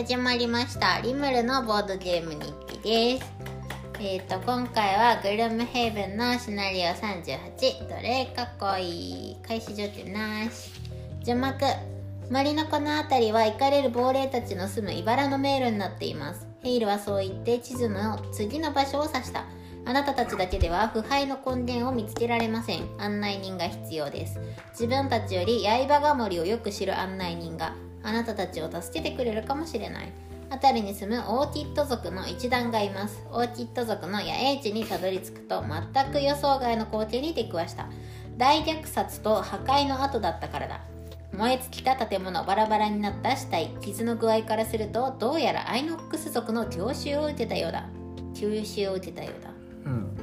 始まりました。リムルのボードゲーム日記です。えっ、ー、と今回はグルムヘイブンのシナリオ38奴隷囲いい。開始条件なし。序幕。森のこの辺りは行かれる亡霊たちの住む茨の迷路になっています。ヘイルはそう言って地図の次の場所を指した。あなたたちだけでは腐敗の根源を見つけられません。案内人が必要です。自分たちより刃が森をよく知る案内人が。あなたたちを助けてくれるかもしれない。辺りに住むオーキッド族の一団がいます。オーキッド族の野営地にたどり着くと全く予想外の光景に出くわした。大虐殺と破壊の後だったからだ。燃え尽きた建物バラバラになった死体。傷の具合からするとどうやらアイノックス族の強襲を受けたようだ。吸収を受けたようだ。うん。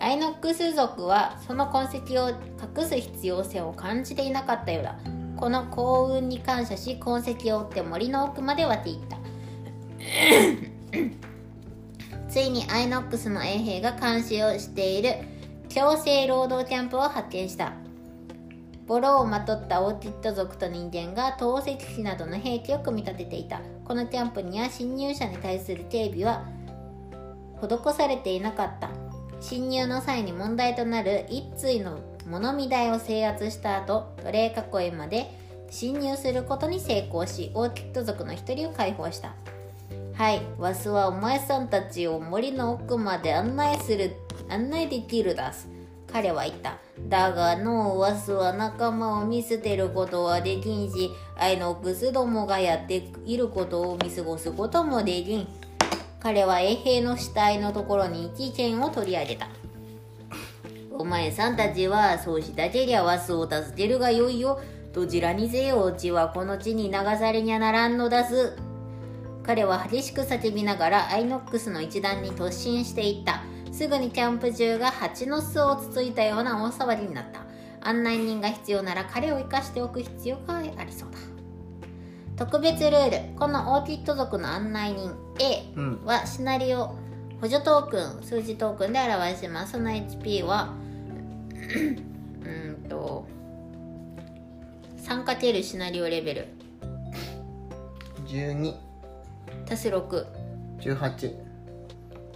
アイノックス族はその痕跡を隠す必要性を感じていなかったようだ。この幸運に感謝し痕跡を追って森の奥まで渡っていった。ついにアイノックスの衛兵が監視をしている強制労働キャンプを発見した。ボロをまとったオーティッド族と人間が透析機などの兵器を組み立てていた。このキャンプには侵入者に対する警備は施されていなかった。侵入の際に問題となる一対の物見台を制圧した後奴隷囲いまで侵入することに成功しオーキッド族の一人を解放した。はいわスはお前さんたちを森の奥まで案内する案内できるだす。彼は言った。だがのわスは仲間を見捨てることはできんしアイノックスどもがやっていることを見過ごすこともできん。彼は衛兵の死体のところに一剣を取り上げた。お前さんたちはそうしたけりゃわすを助けるがよいよ。どちらにせようちはこの地に流されにゃならんのだす。彼は激しく叫びながらアイノックスの一団に突進していった。すぐにキャンプ中が蜂の巣をつついたような大騒ぎになった。案内人が必要なら彼を生かしておく必要がありそうだ。特別ルール。このオーキッド族の案内人 A はシナリオ補助トークン数字トークンで表します。その HP はうんと 3× シナリオレベル。12足す6 18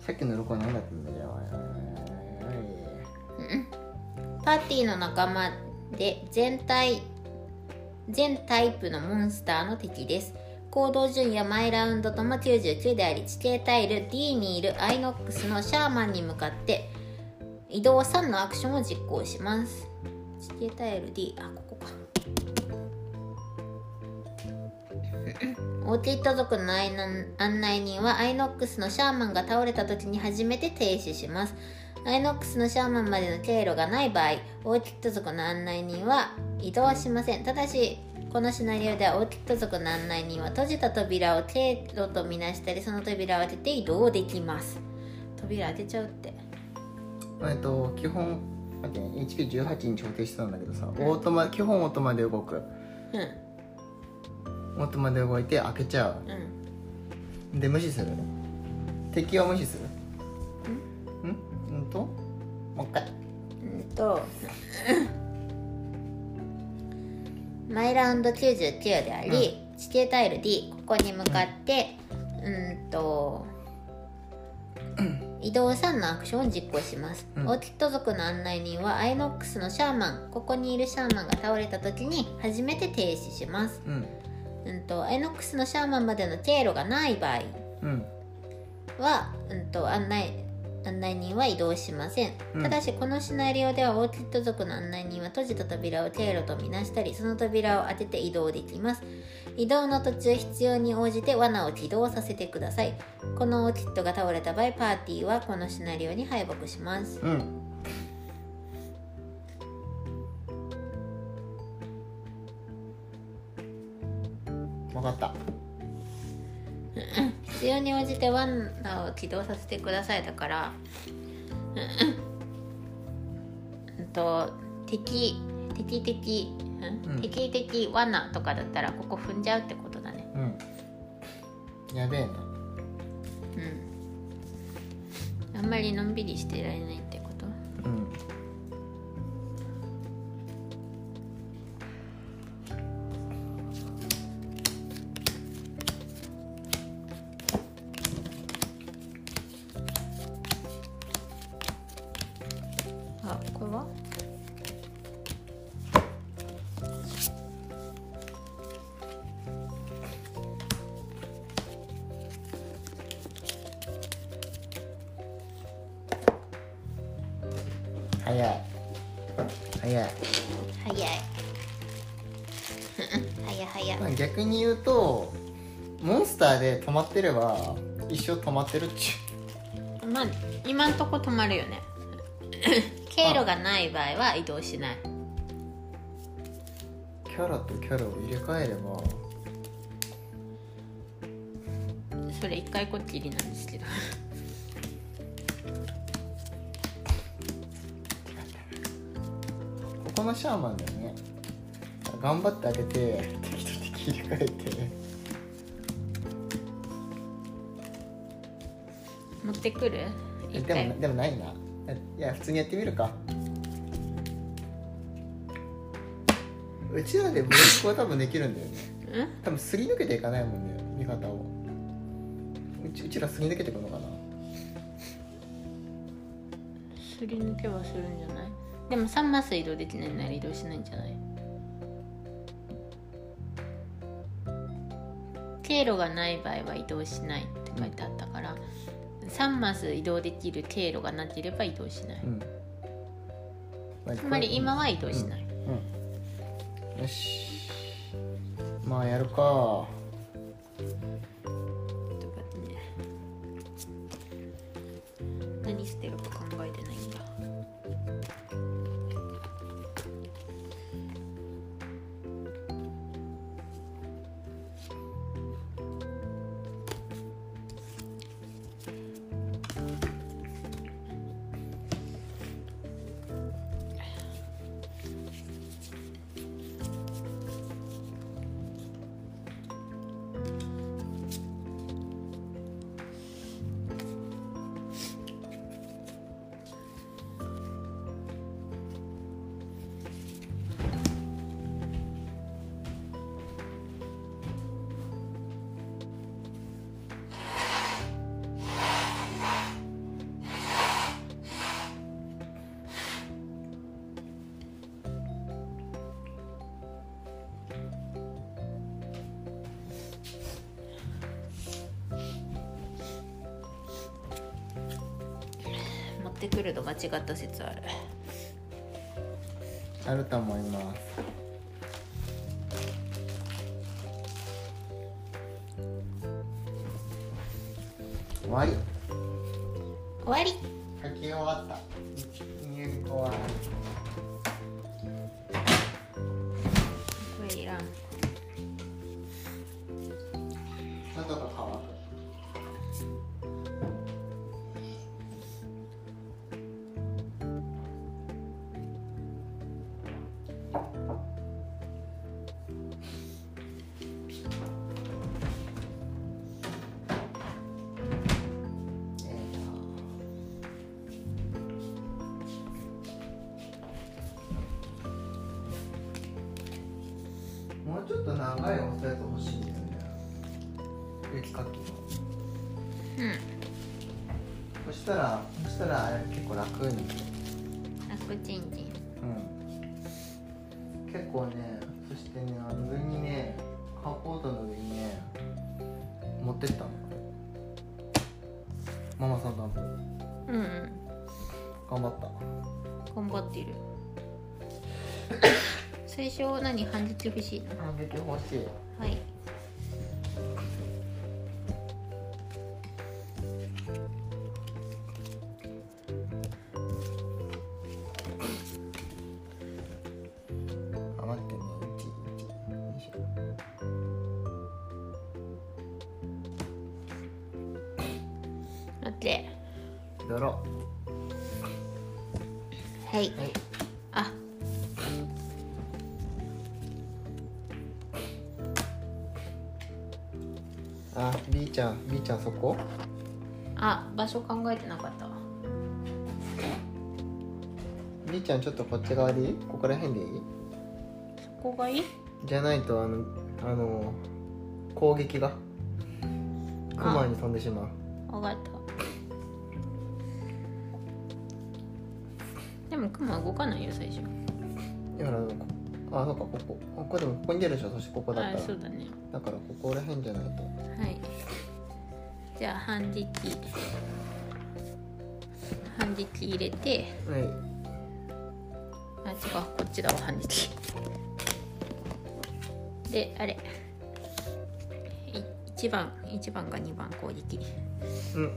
さっきの6は何だったんだよパーティーの仲間で全体全タイプのモンスターの敵です。行動順位は毎ラウンドとも99であり地形タイル D にいるアイノックスのシャーマンに向かって移動3のアクションを実行します。地形タイル D あここか。オーティット族の案内人はアイノックスのシャーマンが倒れた時に初めて停止します。アイノックスのシャーマンまでの経路がない場合オーティット族の案内人は移動しません。ただしこのシナリオではオーティット族の案内人は閉じた扉を経路とみなしたりその扉を開けて移動できます。扉開けちゃうってえっと基本待ってね HQ18 に調整してたんだけどさ、うん、オートマ基本オートマで動く。うん。オートマで動いて開けちゃう、うん、で無視する敵は無視する。うん。うん？と？もう一回。うんと。マイラウンド99であり、うん、地形タイル D ここに向かってうんと移動3のアクションを実行します、うん、オーティット族の案内人はアイノックスのシャーマン。ここにいるシャーマンが倒れた時に初めて停止します、うん、うんとアイノックスのシャーマンまでの経路がない場合は、うん、と案内案内人は移動しません、うん、ただしこのシナリオではオーティッド族の案内人は閉じた扉を経路とみなしたりその扉を当てて移動できます移動の途中必要に応じて罠を起動させてください。このオーティッドが倒れた場合パーティーはこのシナリオに敗北します。うん。分かった。必要に応じて罠を起動させてくださいだからうんと敵敵敵、うん、敵的罠とかだったらここ踏んじゃうってことだね。うん。やべえな。うん。あんまりのんびりしてられないってこと？うんモンスターで止まってれば一生止まってるっちゅまあ今んとこ止まるよね。経路がない場合は移動しない。うキャラとキャラを入れ替えれば。それ一回こっきりなんですけど。ここのシャーマンだよね。頑張ってあげて敵と敵入れ替えて持ってくる？でもでもないな。いや普通にやってみるか。うちらでブロックは多分できるんだよね。うん？多分すり抜けていかないもんね味方を。うちうちらすり抜けていくのかな。すり抜けはするんじゃない？でも3マス移動できないなら移動しないんじゃない？経路がない場合は移動しないって書いてあったから3マス移動できる経路がなければ移動しない。うん。つまり今は移動しない、うん。よし。まあやるか。何捨てるか考えてってくると間違った説ある。あると思います。最初何？半日欲しい？の反撃欲しい。はい。あ待ってね1 1よいしょ待って。はい、うはいちゃん B ちゃんそこ？あ場所考えてなかったわ。B ちゃんちょっとこっち側でいい？ここら辺でいい？そこがいい？じゃないとあのあの攻撃がクマに飛んでしまう。分かった。でももクマ動かないよ最初。いやだからあそうかここ。ここでもここに出るでしょそしてここだったあらそうだね。だからここら辺じゃないと。はいじゃあ半時期半時期入れてはい。あ違うこっちだわ半時期であれ。い1番1番か2番攻撃。うん。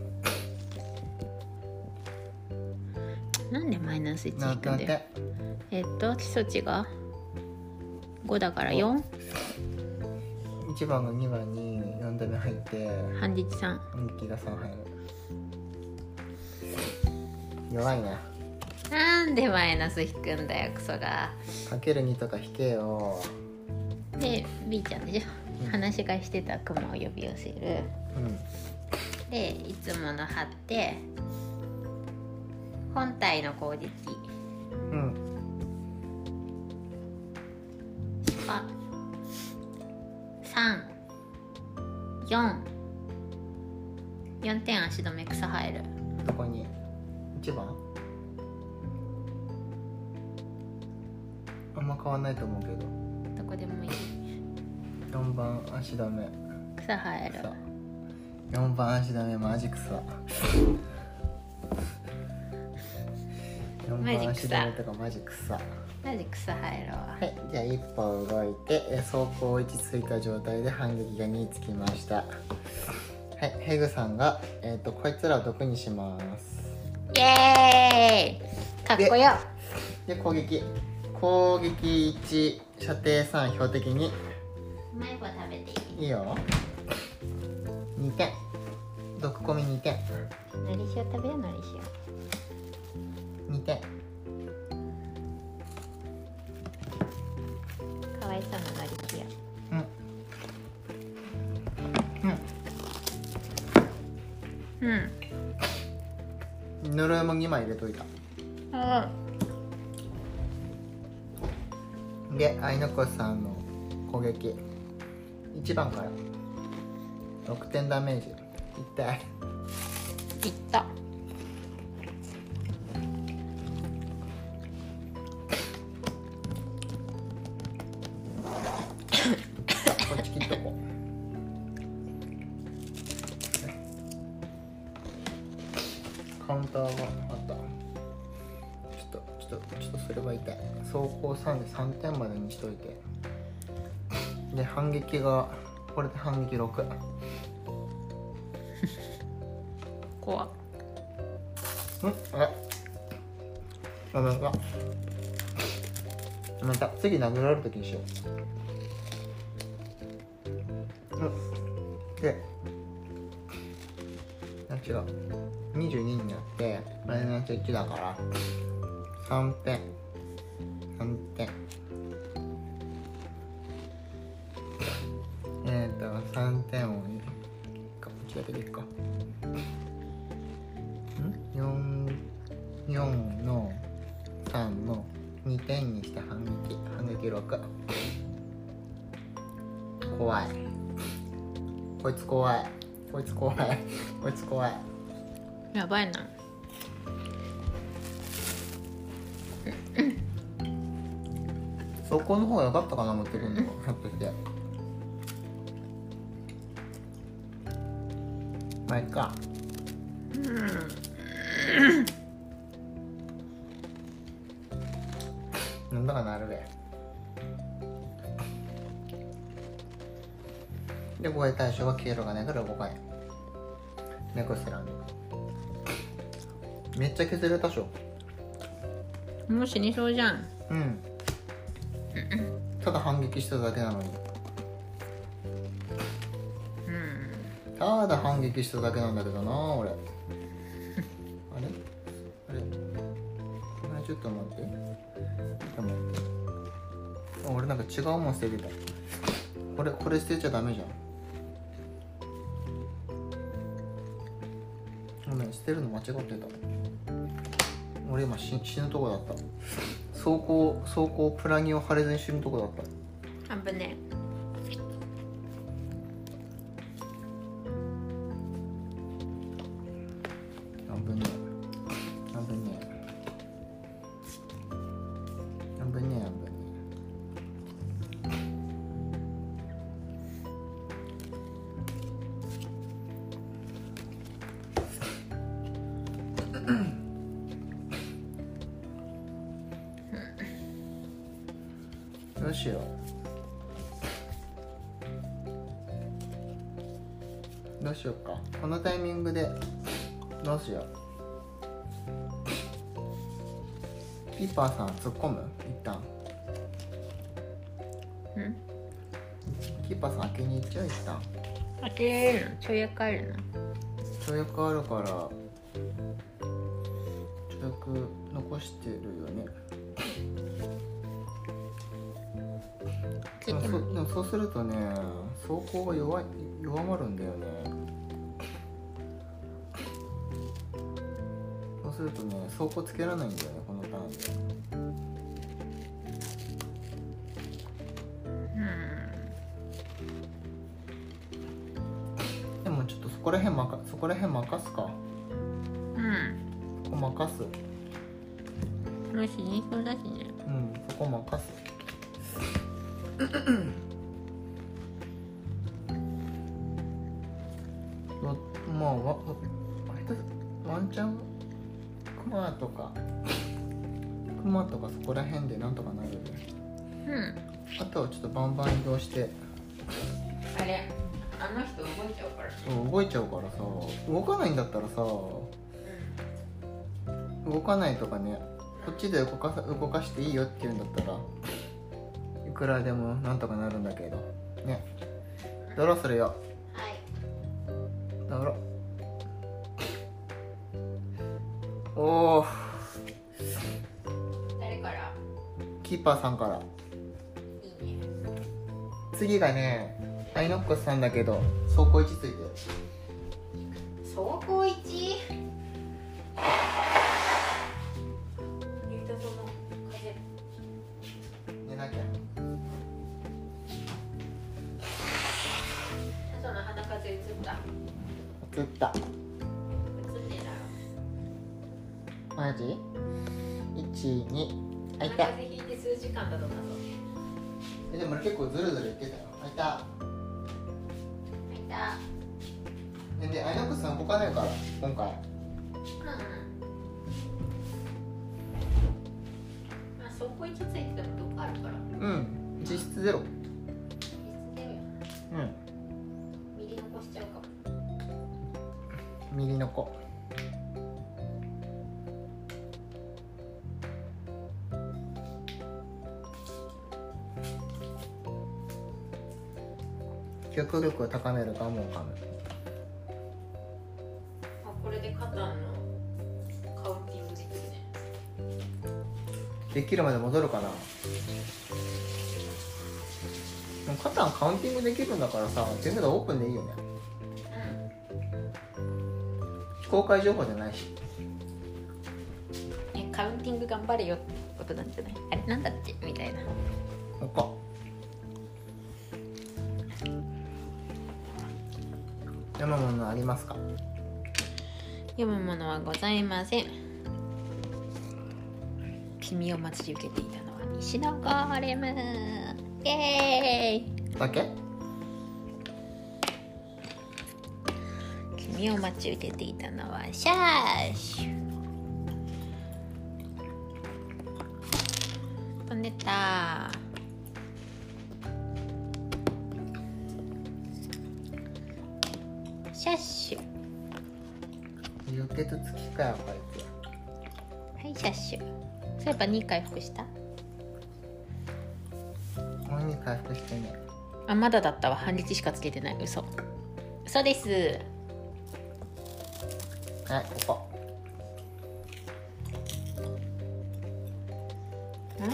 なんでマイナス1ないくんだよ。てえっと基礎値が5だから4 1番が2番に4度目入って半日3反撃が3入る。弱いな。なんでマイナス引くんだよクソが。かける2とか引けよ。で B ちゃんでしょ。話し会してたクマを呼び寄せる。うん。でいつもの貼って本体の攻撃。うん。が344 4点足止め草生える。どこに？1番？あんま変わんないと思うけど。どこでもいい。4番足止め。草生える。草。4番足止めマジ草マジ番草足止めとかマジ草マジ草生えるわはいじゃあ一歩動いてえ走行位置ついた状態で反撃が2つきました。はいヘグさんが、えー、とこいつらを毒にします。イエーイ。かっこよ。で攻撃。攻撃1射程3標的に。うまい子食べていい。いいよ。2点。毒込み2点。のり塩食べようのり2点塩かわいそうなのりうん。うん。うん。呪いも2枚入れといたあでアイノコさん。の攻撃1番から6点ダメージ痛いいったで反撃がこれで反撃6怖っ。うんあれ。ごめんなまた次殴られる時にしよう。うん。であ違う。22になってマイナス1だから。3点やばいな。そこの方が良かったかな持ってくるの。ひょっとして。まあいっか。なんだかなるべでこれ対象は経路がないから動かない猫スラン。ドめっちゃ削れたでしょ。もう死にそうじゃん。うん。ただ反撃しただけなのに。うん。ただ反撃しただけなんだけどな俺。あれ？あれ？あれちょっと待って。でもあ俺なんか違うもん捨ててた。これこれ捨てちゃダメじゃん。ごめん捨てるの間違ってた俺今死死ぬとこだった。走行走行プラギを貼れずに死ぬとこだった。危ねえ。るのちょい役あるの。跳躍あるから跳躍残してるよね。でもそうするとね走行が弱い弱まるんだよね。そうするとね走行つけられないんだよねこのターンででこら辺まかそこら辺任すか？うん。そこ任す？もしにそうだしねうんそこ任す。わまあわ割とワンチャンクマとか。クマとかそこら辺でなんとかなるね。うん。あとはちょっとバンバン移動して。あれあの人動いちゃうからそう動いちゃうからさ動かないんだったらさ動かないとかねこっちで動かさ動かしていいよって言うんだったらいくらでもなんとかなるんだけどね。ドローするよ。はい。ドロおお誰から？キーパーさんから。いいね。次がねアイノックスさんだけど走行位置ついて。る走行位置？寝なきゃ。その鼻風映った？マジ？12あいた鼻風邪ひいて数時間だとえでも俺結構ズルズルいってたよ。あいた記憶力を高めるガモを噛むあこれでカタンのカウンティングできるね。できるまで戻るかな。でもカタンカウンティングできるんだからさ全部でオープンでいいよね。非公開情報じゃないし。えカウンティング頑張れよってことなんじゃない？あれなんだっけ？みたいな読むものありますか？読むものはございません。君を待ち受けていたのは西のゴーレム。イエーイ。だけ？君を待ち受けていたのはシャーシュ。飛んでった回はこい。はいシャッシュ。そういえば2回復した？も2回復してね。あまだだったわ。半日しかつけてない。嘘。嘘です。はいここ。ん？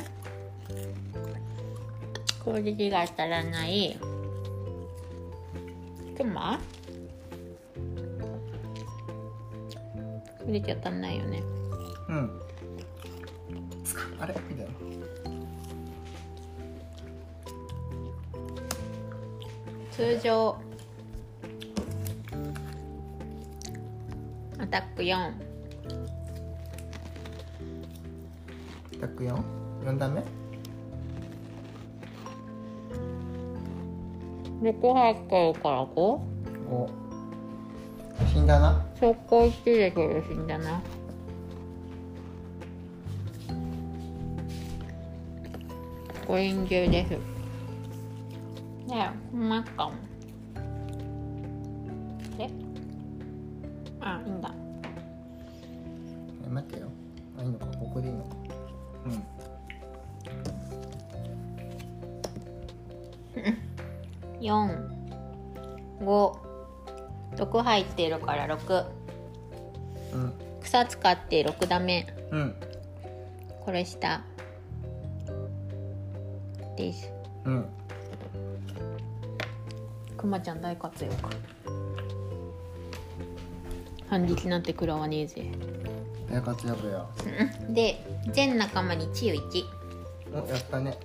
攻撃が当たらない。攻撃当たんないよね。うん。あれ？みたいな。通常アタック4アタック 4? 4段目？6入ってるから 5? お。死んだな速攻1で苦しんだな。グリーン中です。でほんまかも。であいいんだ。え待ってよ。あいいのか？ここでいいのか？うん。四。五六入ってるから六。うん。草使って六ダメ。うん。これ下。です。うん。くまちゃん大活躍。反撃なんて食らわねえぜ。大活躍や。うん。で全仲間に治癒1おやったね。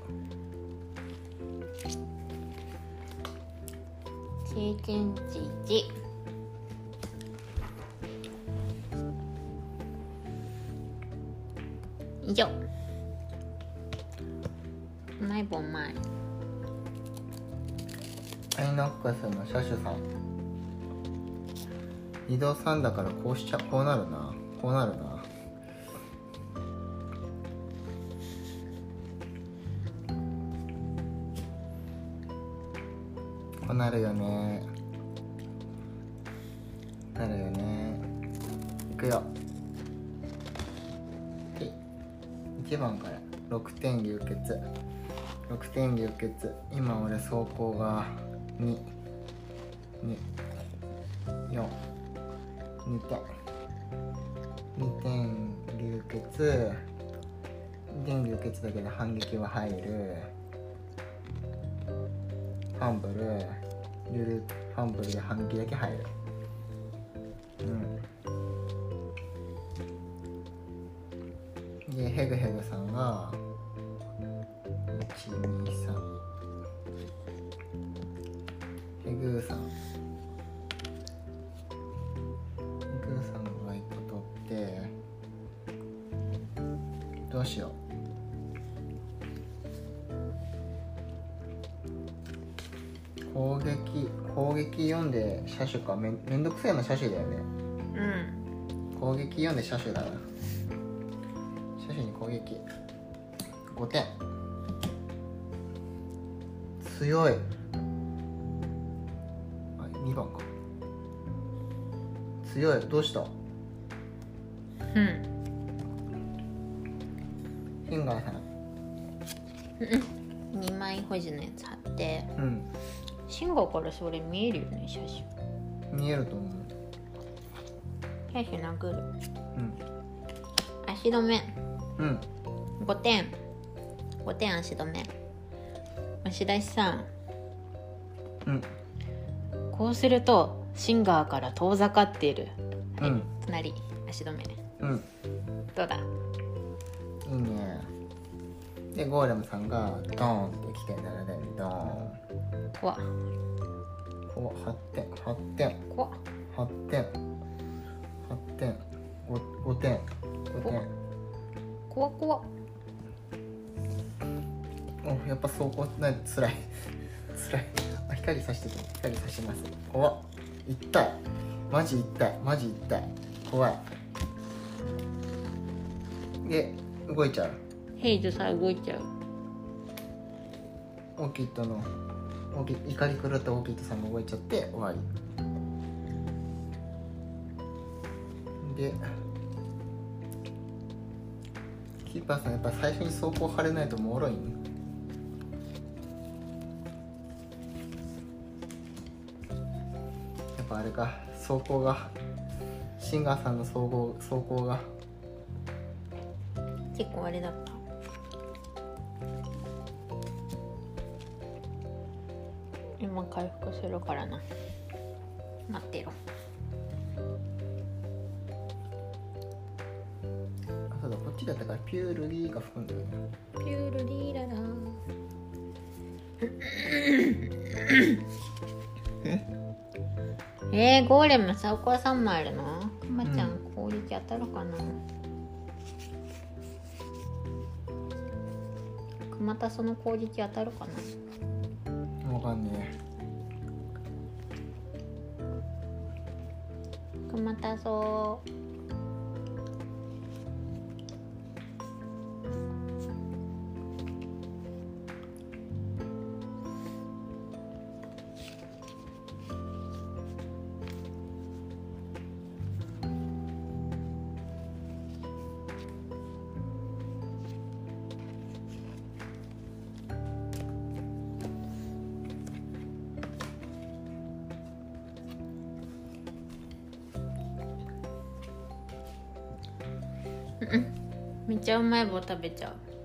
経験値1以上。うまいぼんまいアイノックスの車種さん。移動3だからこうしちゃこうなるな。こうなるな。こうなるよね。血今俺走行が2 2 4 2点2点流血。2点流血だけで反撃は入る。ファンブル。ルルファンブルで反撃だけ入る。うん。でヘグヘグさんが123ヘグーさんヘグーさんが1個取ってどうしよう。攻撃攻撃読んで車種かめんめんどくせえな車種だよね。うん。攻撃読んで車種だな車種に攻撃5点強い。あ2番か。強い。どうした？うん。フィンガーさん。2枚保持のやつ貼って。うん。シンガーからそれ見えるよね写真。見えると思う。写真殴る。うん。足止め。うん。5点。5点足止め押出しさん。うん。こうするとシンガーから遠ざかっている。うん。隣足止め。うん。どうだ？いいね。でゴーレムさんがドーンって来て7点ドーン。怖。っこう8点8点怖っ8点8点 5, 5点5点怖っ怖。っぱ走行ないつらい。つらい。あ光さしてて光さします。怖っ。痛い。マジ痛い。マジ痛い。怖い。で動いちゃう。ヘイズさ動いちゃう。オーキッドのオーキ怒り狂ったオーキッドさんが動いちゃって終わり。でキーパーさんやっぱ最初に走行張れないともろいん？あれか走行がシンガーさんの走行走行が。結構あれだった。今回復するからな。待ってろ。あそうだこっちだったからピュールリーが吹くんだよね。ピュールリーララえー、ゴーレムサウコア3枚あるの？くまちゃん攻撃当たるかな、くまたその攻撃当たるかな？わかんねくまたそうゃうまい棒食べちゃう。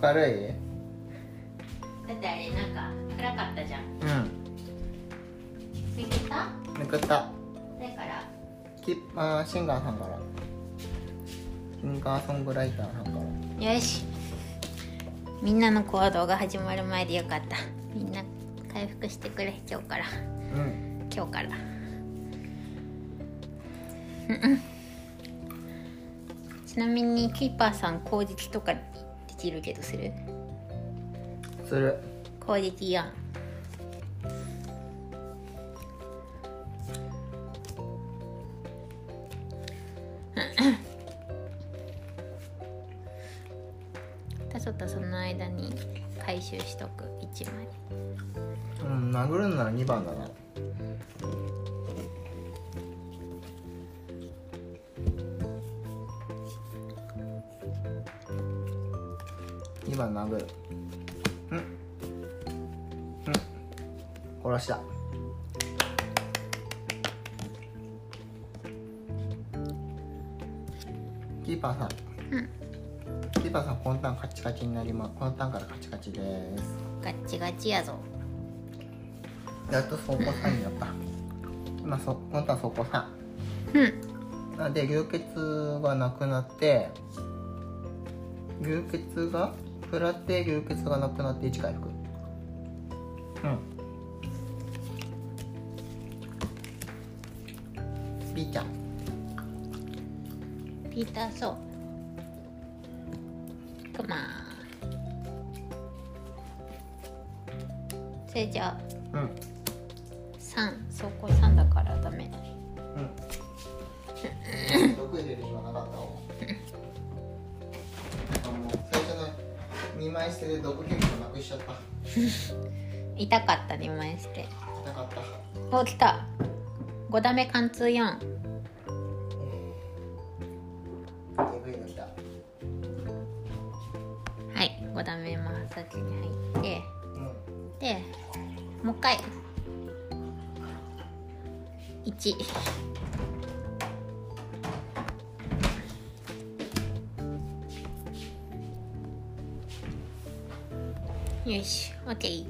ね明るい？だってあれなんか暗かったじゃん。うん。見てた？めくった。だから。キあーシンガーさんから。シンガーソングライターさんから。よし。みんなの行動が始まる前でよかった。みんな回復してくれ今日から。うん。今日から。うんうん。ちなみにキーパーさん攻撃とかできるけどする？する。やんチカチです。ガッチガチやぞ。やっと走行3になった。今そこのターン走行3うん。なんで流血がなくなって流血が食らって流血がなくなって1回復うん。ピーちゃん。ピーター・ソー。クマそれじゃあうん。3走行3だからダメ。うん。毒入れる暇なかったわ。あもう最初の2枚捨てで毒結構なくしちゃった。痛かった2枚して。なかった。お来た。5ダメ貫通4 1よし OK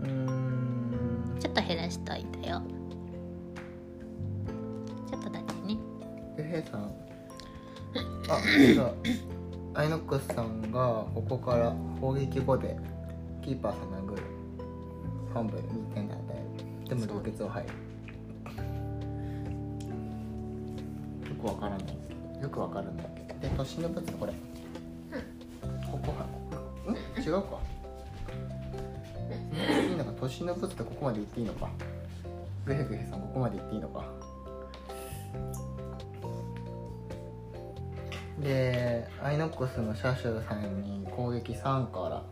うーんちょっと減らしといたよ。ちょっとだけね。でヘイさん。あ違うアイノックスさんがここから砲撃後でキーパーさん殴る。半分2点で。与えるでも流血を入るよくわからない。よくわかるんだけどで都心の物これ。ここはん。違うか。いいのか。都心の物ってここまで言っていいのか。グヘグヘさんここまで言っていいのか。でアイノックスのシャシュさんに攻撃3から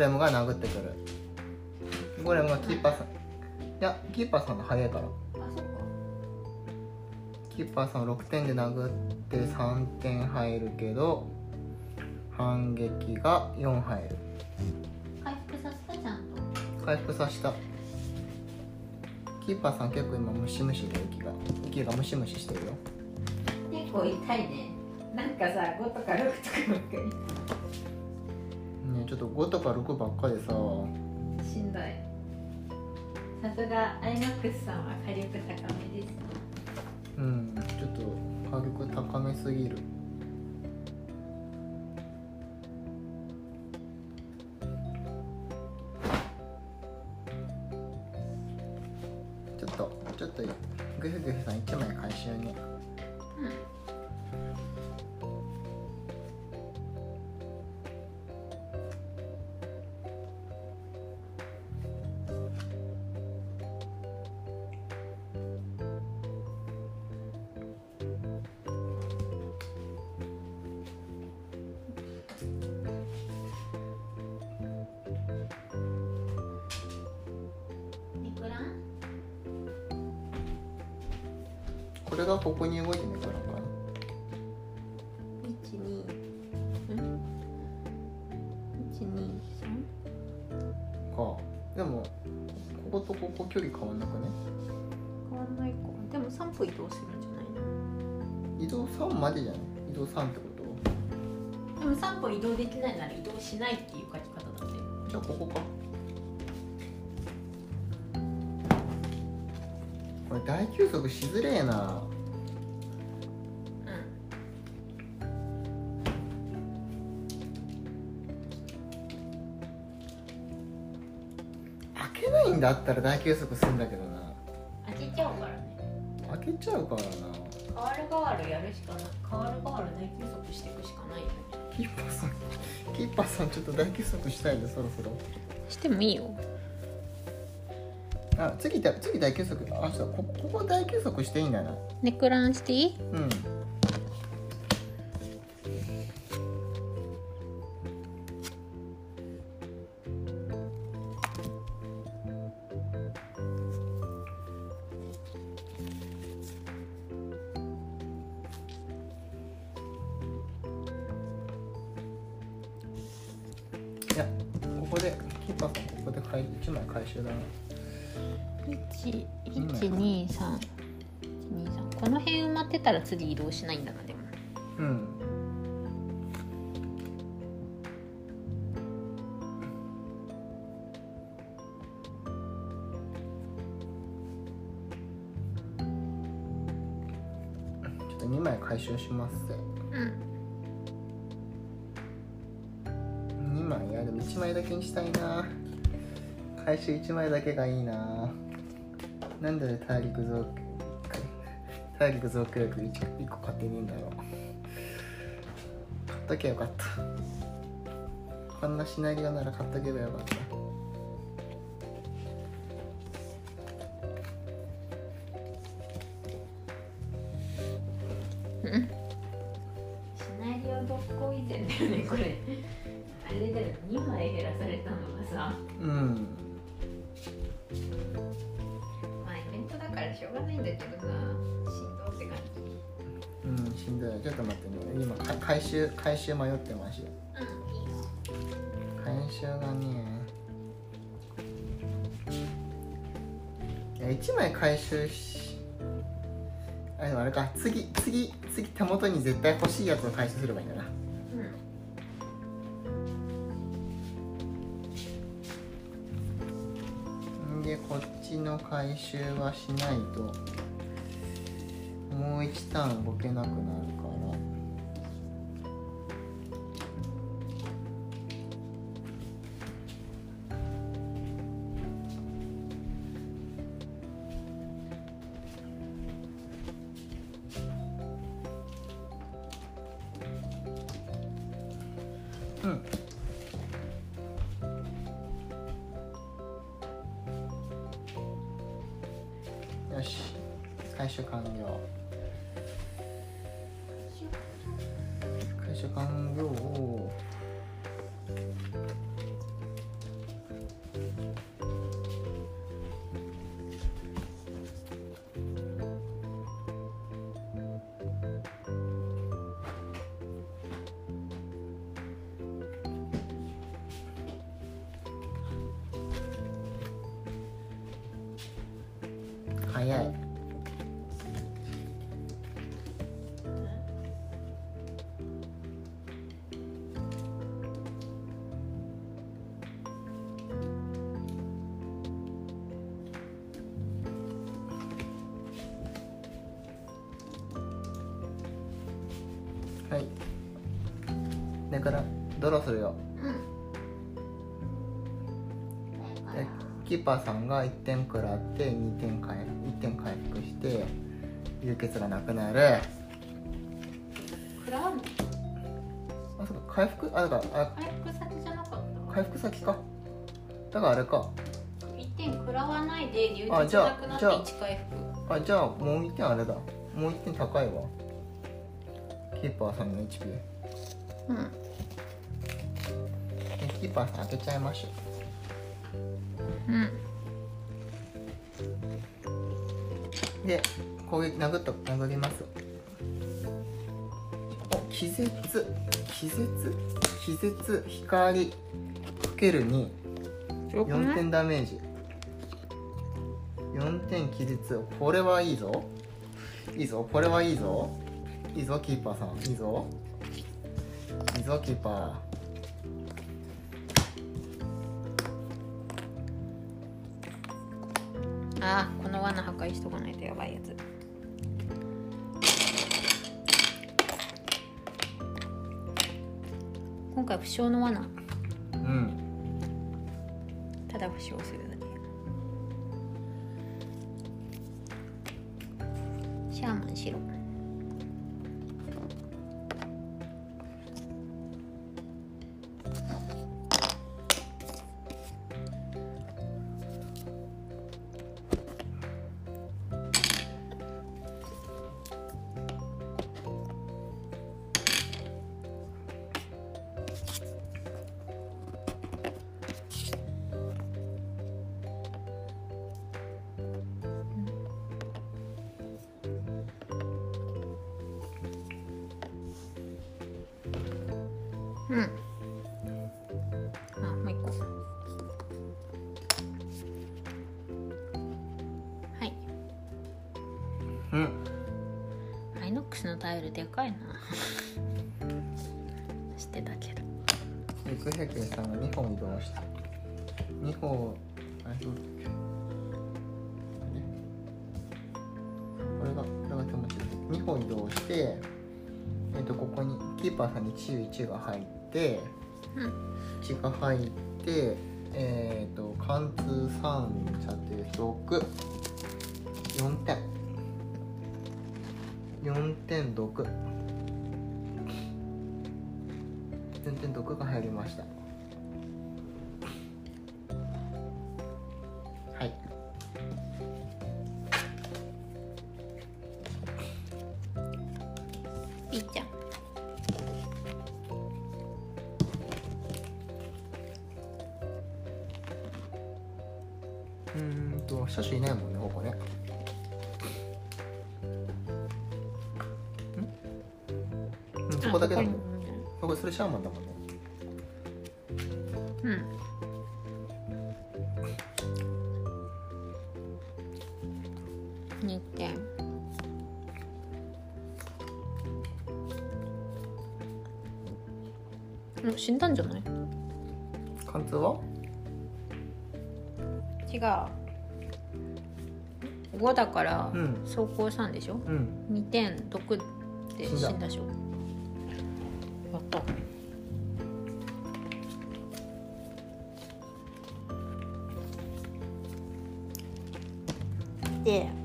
レムが殴ってくる。ゴーレムがキーパーさん。いやキーパーさんの早いから。キーパーさんを6点で殴って3点入るけど反撃が4入る。回復させたちゃんと。回復させた。キーパーさん結構今ムシムシで息が息がムシムシしてるよ。結構痛いね。なんかさ5とか6とかばっかりねちょっと5とか6ばっかでさ。しんどい。さすがアイノックスさんは火力高めです。うんちょっと価格高めすぎるがここに動いてねからか。な一二うん一二三。か。でもこことここ距離変わんなくね？変わんないか。でも三歩移動するんじゃないの？移動3までじゃない？移動3ってこと？でも三歩移動できないなら移動しないっていう書き方だって。じゃあここか。これ大休息しづれえな開けないんだったら大休息するんだけどな。開けちゃうからね。開けちゃうからな。変わる変わるやるしかない変わる変わる大休息していくしかないよね。キッパーさんキッパーさんちょっと大休息したいんでそろそろ。してもいいよ。あ次だ次大休息。あそうこここ大休息していいんだな。ネクランしていい？うんけがいいななんで大陸増大陸増強力 1, 1個買ってねえんだろう。買っときゃよかった。こんなシナリオなら買っとけばよかった。う回収回収迷ってましじうんいいよ。回収がね。いや1枚回収しあでもあれか。次次次手元に絶対欲しいやつを回収すればいいんだな。うん。でこっちの回収はしないともう1ターン動けなくなる。早い。はい。だからドロするよ。キーパーさんが1点食らって2点回1点回復して流血がなくなる。クラウンあそうか回復？あだからあ回復先じゃなかった？回復先か。だからあれか。1点食らわないで流血なくなってじゃあ1回復。あじゃあもう1点あれだ。もう1点高いわ。キーパーさんの HP うん。でキーパーさん開けちゃいましょうん。うで攻撃殴った殴ります。お気絶。気絶？気絶？光かける2よく4ない？点ダメージ。4点気絶これはいいぞ。いいぞ。これはいいぞ。いいぞキーパーさん。いいぞ。いいぞキーパあーこの罠破壊しとかないとやばいやつ。今回負傷の罠。ーうん。ただ負傷するだけ。シャーマン白うでかいな。知ってたけど。陸平家さんが2本移動した。2本あれどう？だっけこれがこれが手持ちです2本移動してえっ、とここにキーパーさんに治癒1が入ってうん。1が入ってえっ、と貫通三射程64点毒。全然毒が入りました。それシャーマンだもんね。うん。2点お死んだんじゃない？貫通は？違う。5だからうん。走行3でしょ、うん。2点毒で死死んだんだでしょ？と。で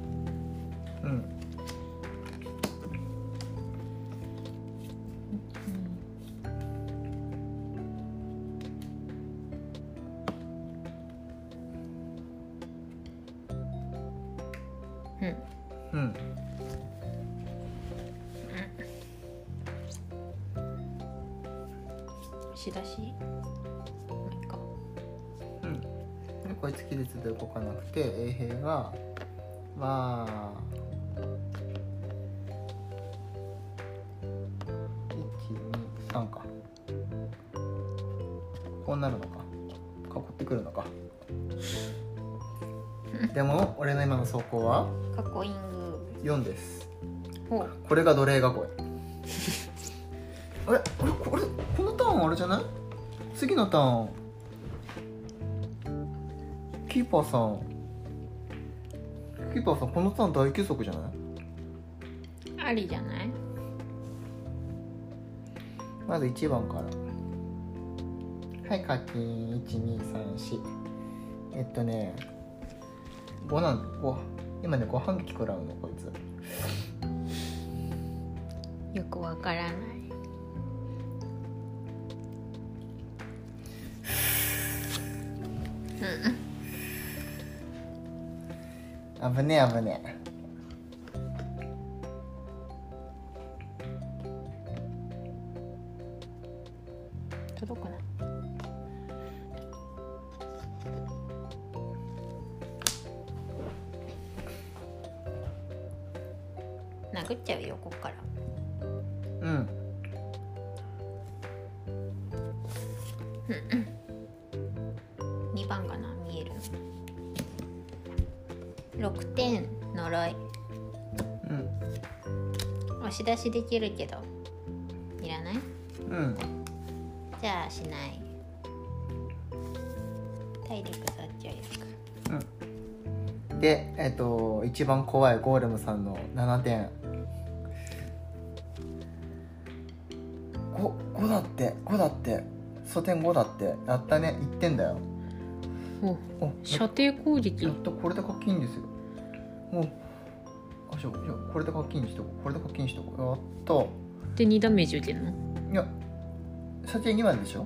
次のターンキーパーさん。キーパーさんこのターン大休息じゃない？ありじゃない？まず1番から。はい課金1234えっとね5なん5今ね5反撃食らうのこいつ。よくわからない危ねえ危ねえ出しできるけど。いらない？うん。じゃあしない。体力殺傷力でえっと一番怖いゴーレムさんの7点。5, 5だって5だって。素点5だって。やったね。1点だよ。おお射程攻撃。やっとこれで課金ですよ。もうあしょいやこれで課金しとこう。これで課金しとこう。やっで2ダメージ受けるの？といや射程2番でしょ？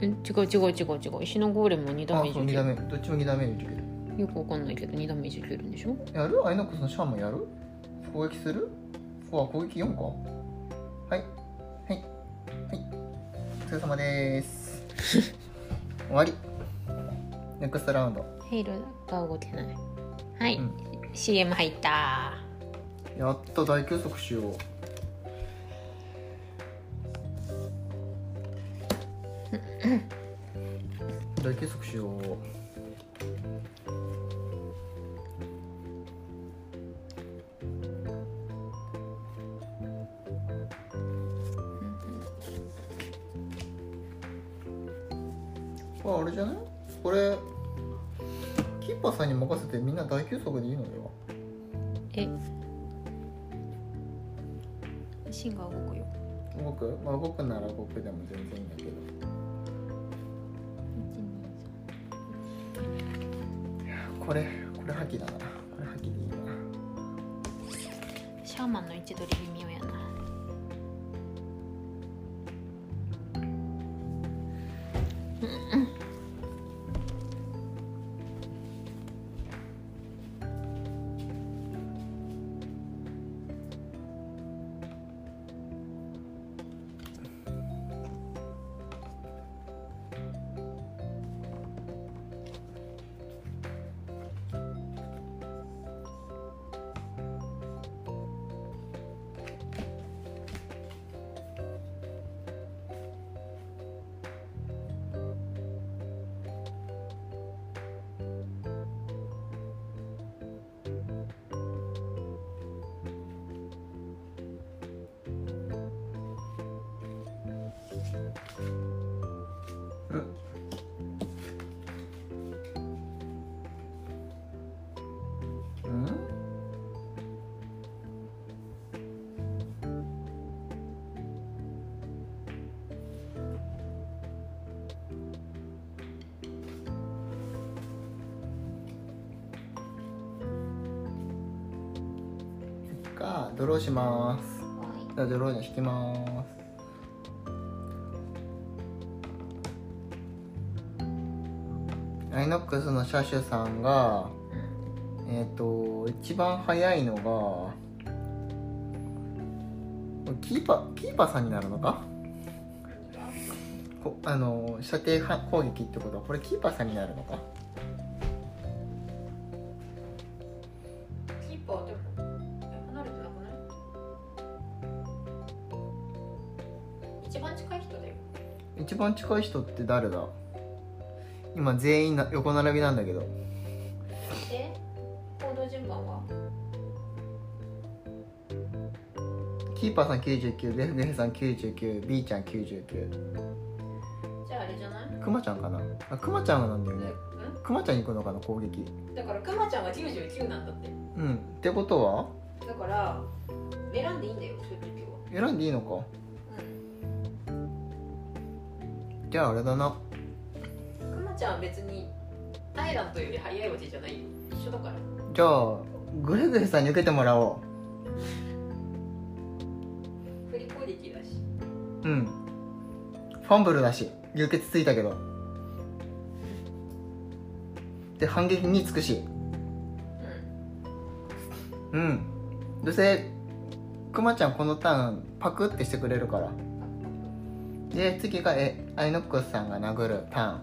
え違う違う違う違う石のゴーレムも2ダあそう2ダメージ。受けるメどっちも2ダメージ受ける。よくわかんないけど2ダメージ受けるんでしょ？やる？アイノックスのシャーマンやる？攻撃する？あ攻撃4かはい。はい。はい。お疲れ様です。終わり。ネクストラウンド。ヘイルが動けない。はい、うん CM 入った。やっと大休息しよう。大休息しよう。これあれじゃない？これキーパーさんに任せてみんな大休息でくまあ動くなら動くでも全然いいんだけど。これこれ覇気だな。これ覇気でいいなシャーマンの位置取りかドローします。じゃドローに引きます。アイノックスの車種さんがえっ、と一番早いのがキーパーキーパーさんになるのか？こあの射程攻撃ってことはこれキーパーさんになるのか？一番近い人って誰だ？今全員な横並びなんだけど。で行動順番は？キーパーさん99ベフベフさん99 B ちゃん99じゃああれじゃない？クマちゃんかな？あクマちゃんなんだよね。うクマちゃんに行くのかな攻撃。んだからクマちゃんは99なんだって。うん。ってことは？だから選んでいいんだよそういう時は。選んでいいのか？じゃああれだな。くまちゃんは別にタイラントより速いわけじゃないよ一緒だから。じゃあグレグレさんに受けてもらお振り攻撃だしううん。ファンブルだし流血ついたけど。で反撃につくし。うん。うん。どうせくまちゃんこのターンパクってしてくれるからで次がえアイノックスさんが殴るターン。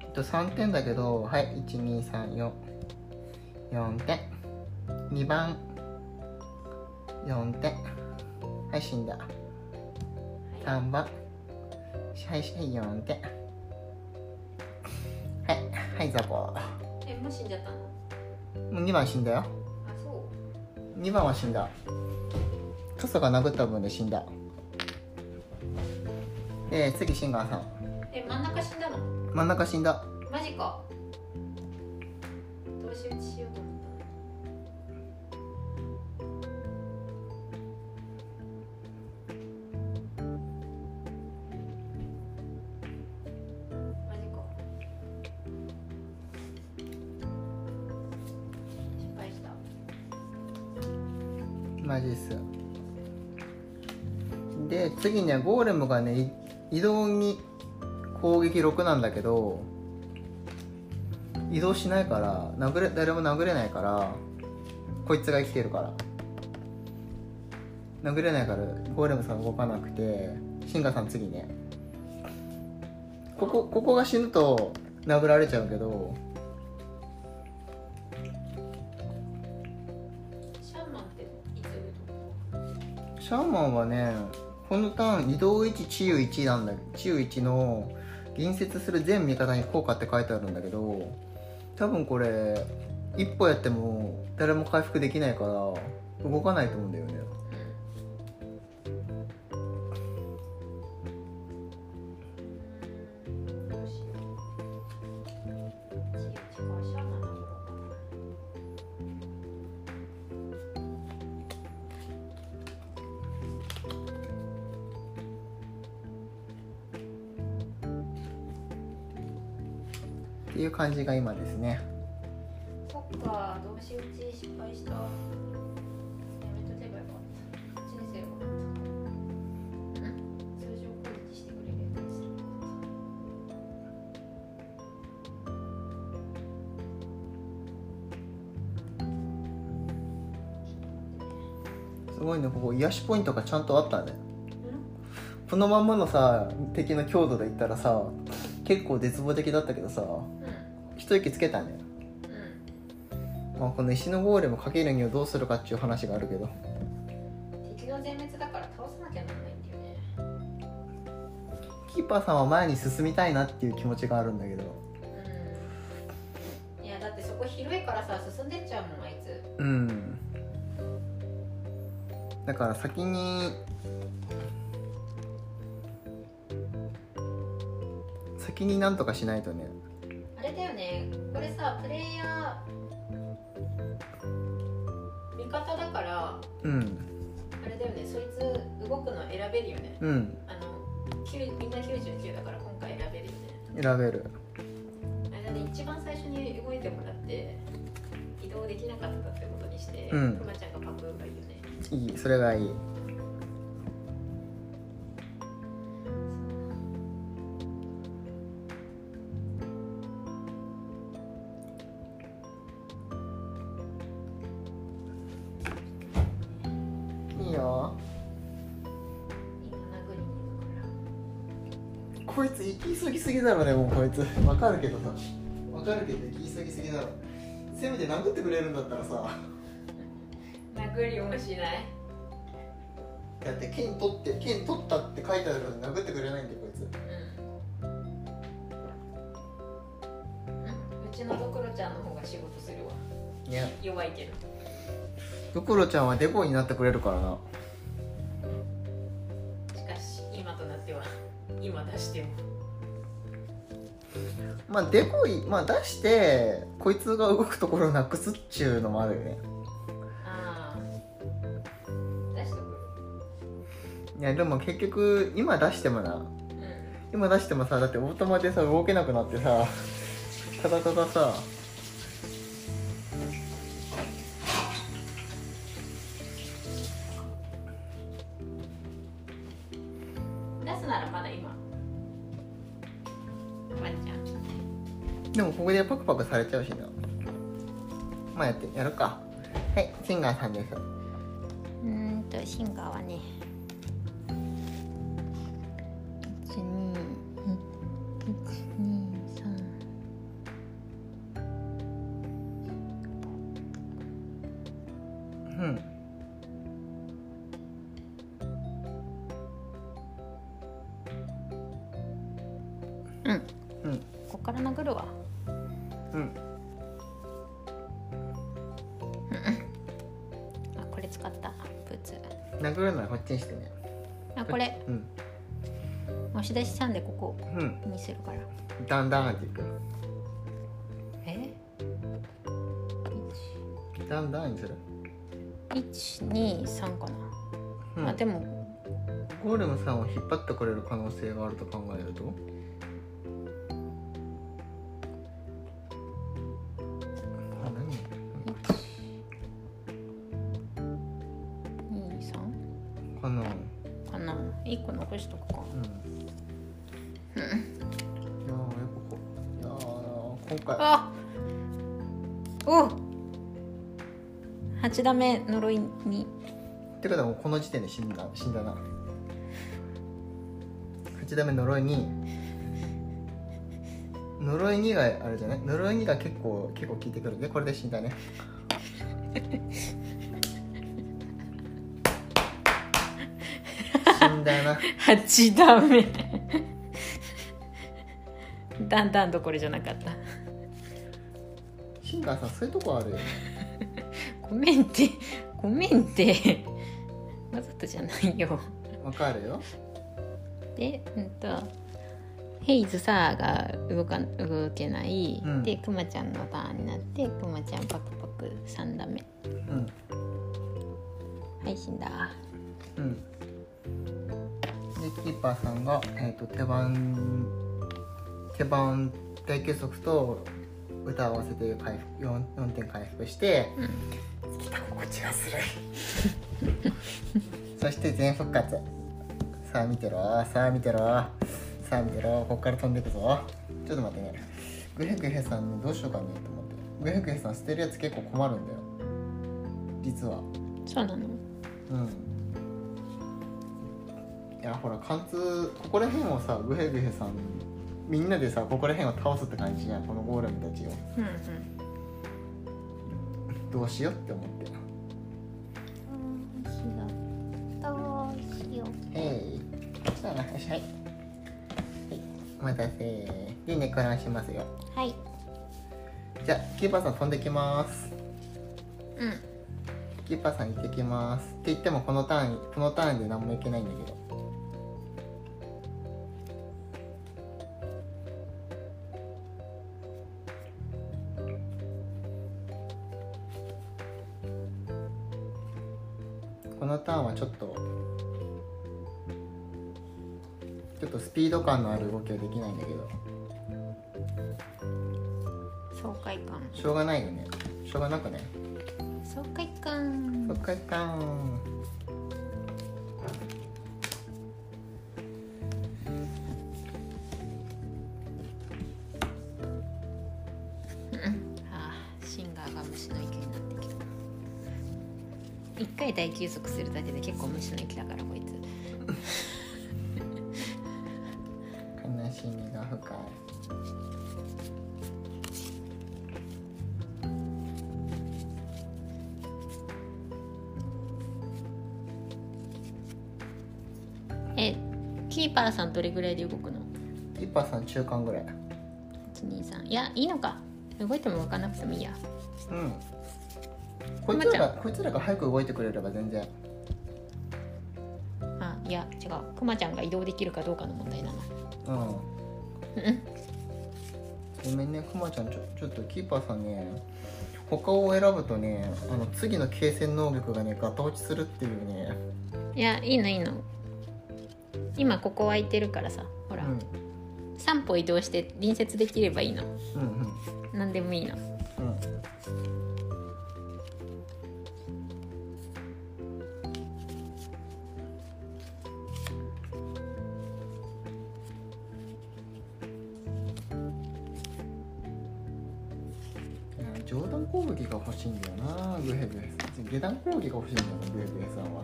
えっと3点だけどはい12344点。2番。4点。はい死んだ。3番。はいはい4点。はいはいザボえもう死んじゃったの？もう2番死んだよ。あそう。2番は死んだ傘が殴った分で死んだ。で次シンガーさん。え真ん中死んだの？真ん中死んだ。マジかねゴーレムがねい移動に攻撃6なんだけど移動しないから殴れ誰も殴れないからこいつが生きてるから。殴れないからゴーレムさん動かなくてシンガーさん次ね。ここここが死ぬと殴られちゃうけどシャーマンっていつ打シャーマンはねこのターン移動1治癒1なんだ治癒1の隣接する全味方に効果って書いてあるんだけど多分これ一歩やっても誰も回復できないから動かないと思うんだよね。っていう感じが今ですねそっか、動詞打ち失敗した。やめとけばよかった。こっちにすればよかった。ん通常攻撃してくれるやつにすごいねここ癒しポイントがちゃんとあったねた。このまんまのさ敵の強度で言ったらさ結構絶望的だったけどさうん。一息つけたね、うん。まあ、この石のゴーレムかけるにはどうするかっていう話があるけどうん。敵の全滅だから倒さなきゃならないんだよね。キーパーさんは前に進みたいなっていう気持ちがあるんだけどうん。いや、だってそこ広いからさ、進んでっちゃうもん、あいつ。うんだから先に先になんとかしないとねさ、プレイヤー。味方だから、うんあれだよね、そいつ動くの選べるよね。うんあの、9みんな99だから今回選べるよね。選べるあれだね、一番最初に動いてもらって移動できなかったってことにして、うんくまちゃんがパクがいいよね。いいそれがいいだろねもうこいつわかるけどさわかるけど行き過ぎすぎだろせめて殴ってくれるんだったらさ殴りもしない？だって剣取って剣取ったって書いてあるのに殴ってくれないんだよこいつうん。うちのドクロちゃんの方が仕事するわ。いや弱いけど。ドクロちゃんはデコになってくれるからなしかし今となっては今出しても。まあデコイまあ出してこいつが動くところをなくすっちゅうのもあるよねああ。出しとく。いやでも結局今出してもな今出してもさだってオートマでさ動けなくなってさただたださでもここでパクパクされちゃうしな。まあやってやるか。はいシンガーさんです。うーんとシンガーはね。にするから。だんだんっていく。え？だんだんにする。123かな、うん。あでも。ゴーレムさんを引っ張ってくれる可能性があると考えると？あ何23かな。かな。1個残しとくか。うんー今回あお8ダメ呪いに。てかでもこの時点で死んだ死んだな。8ダメ呪いに。呪い2があれじゃない？呪い2が結構結構効いてくるんでこれで死んだね。死んだな。8ダメだんだんどころじゃなかったさんそういうとこあるよね。ごめんってごめんって。わざとじゃないよ。わかるよ。でうんとヘイズさが動か動けない、うん。でクマちゃんのターンになってクマちゃんパクパク3ダメ。うん。はい死んだ。うん。でキーパーさんが、えー、と手番手番大結束と歌を合わせて回復 4, 4点回復してうん。来た心地がする。そして全復活。さあ見てろ。さあ見てろ。さあ見てろ。ここから飛んでいくぞ。ちょっと待ってね。グヘグヘさんねどうしようかねと思って。グヘグヘさん捨てるやつ結構困るんだよ。実は。そうなの？うん。いやほら貫通ここら辺をさグヘグヘさんみんなでさここら辺を倒すって感じじゃんこのゴーレムたちを。うんうん。どうしようって思って。どうしよう。どうしようえいはい、はい、お待たせ。でネクランしますよ。はい。じゃあキーパーさん飛んできます。うん。キーパーさん行ってきます。って言ってもこのターンこのターンで何もいけないんだけどょっとちょっとスピード感のある動きはできないんだけど。爽快感。しょうがないよね。しょうがなくね爽快感。そっかいかんあーシンガーが虫の息になってきた。一回大休息するだけで結構虫の息だからこいつ。悲しみが深い。えキーパーさんどれぐらいで動くの？キーパーさん中間ぐらい。123いやいいのか。動いても分かんなくてもいいや。うん。こいつらがこいつらが早く動いてくれれば全然クマちゃんが移動できるかどうかの問題だな。うん。うんごめんねくまちゃんちょちょっとキーパーさんね他を選ぶとねあの次の継戦能力がねガタ落ちするっていうね。いやいいのいいの。今ここ空いてるからさほら、うん。散歩移動して隣接できればいいの。うん。何でもいいの。うん欲しいんだよなグヘグヘ。下段攻撃が欲しいんだよなグヘグヘさんは。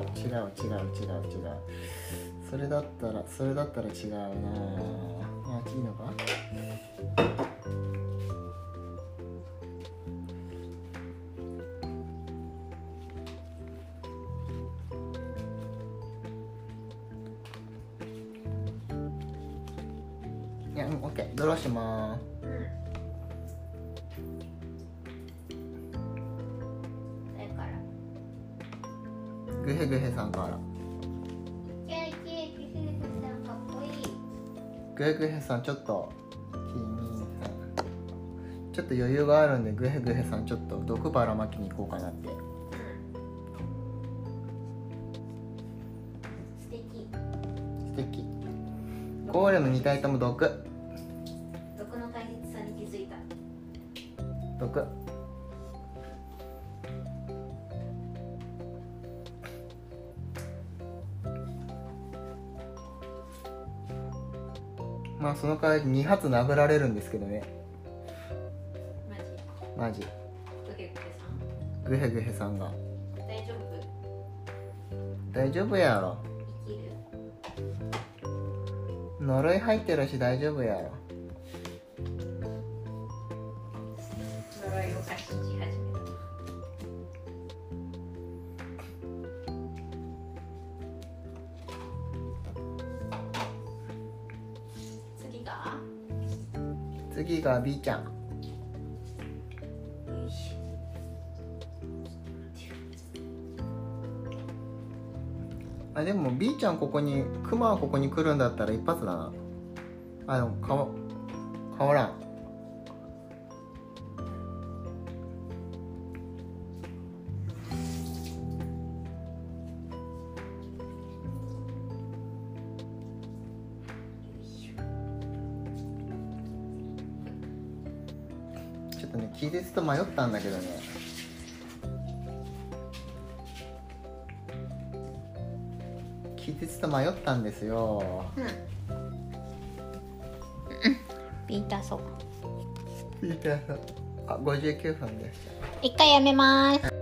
う違う違う違う違う。それだったらそれだったら違うな。あいいのか余裕があるんでグヘグヘさんちょっと毒ばらまきに行こうかなって。素敵。素敵。ゴーレム2体とも毒。毒の大切さに気づいた。毒。まあその代わり2発殴られるんですけどねマジ。グヘグヘさん。が。大丈夫？大丈夫やろ。生きる。呪い入ってるし大丈夫やろ。呪いを貸し始めた次が？次が B ちゃんでも B ちゃんここにクマはここに来るんだったら一発だな。あでもかわ変わらん。ちょっとね気絶と迷ったんだけどね。気絶と迷ったんですよ。うん。ピーターソいいかあ59分です。一回やめます